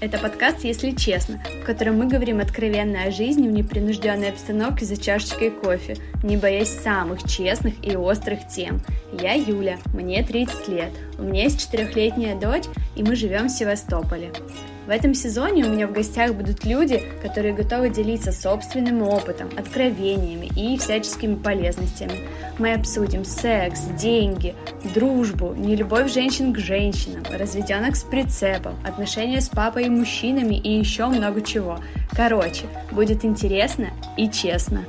Это подкаст «Если честно», в котором мы говорим откровенно о жизни в непринужденной обстановке за чашечкой кофе, не боясь самых честных и острых тем. Я Юля, мне 30 лет, у меня есть четырехлетняя дочь, и мы живем в Севастополе. В этом сезоне у меня в гостях будут люди, которые готовы делиться собственным опытом, откровениями и всяческими полезностями. Мы обсудим секс, деньги, дружбу, нелюбовь женщин к женщинам, разведенок с прицепом, отношения с папой и мужчинами и еще много чего. Короче, будет интересно и честно.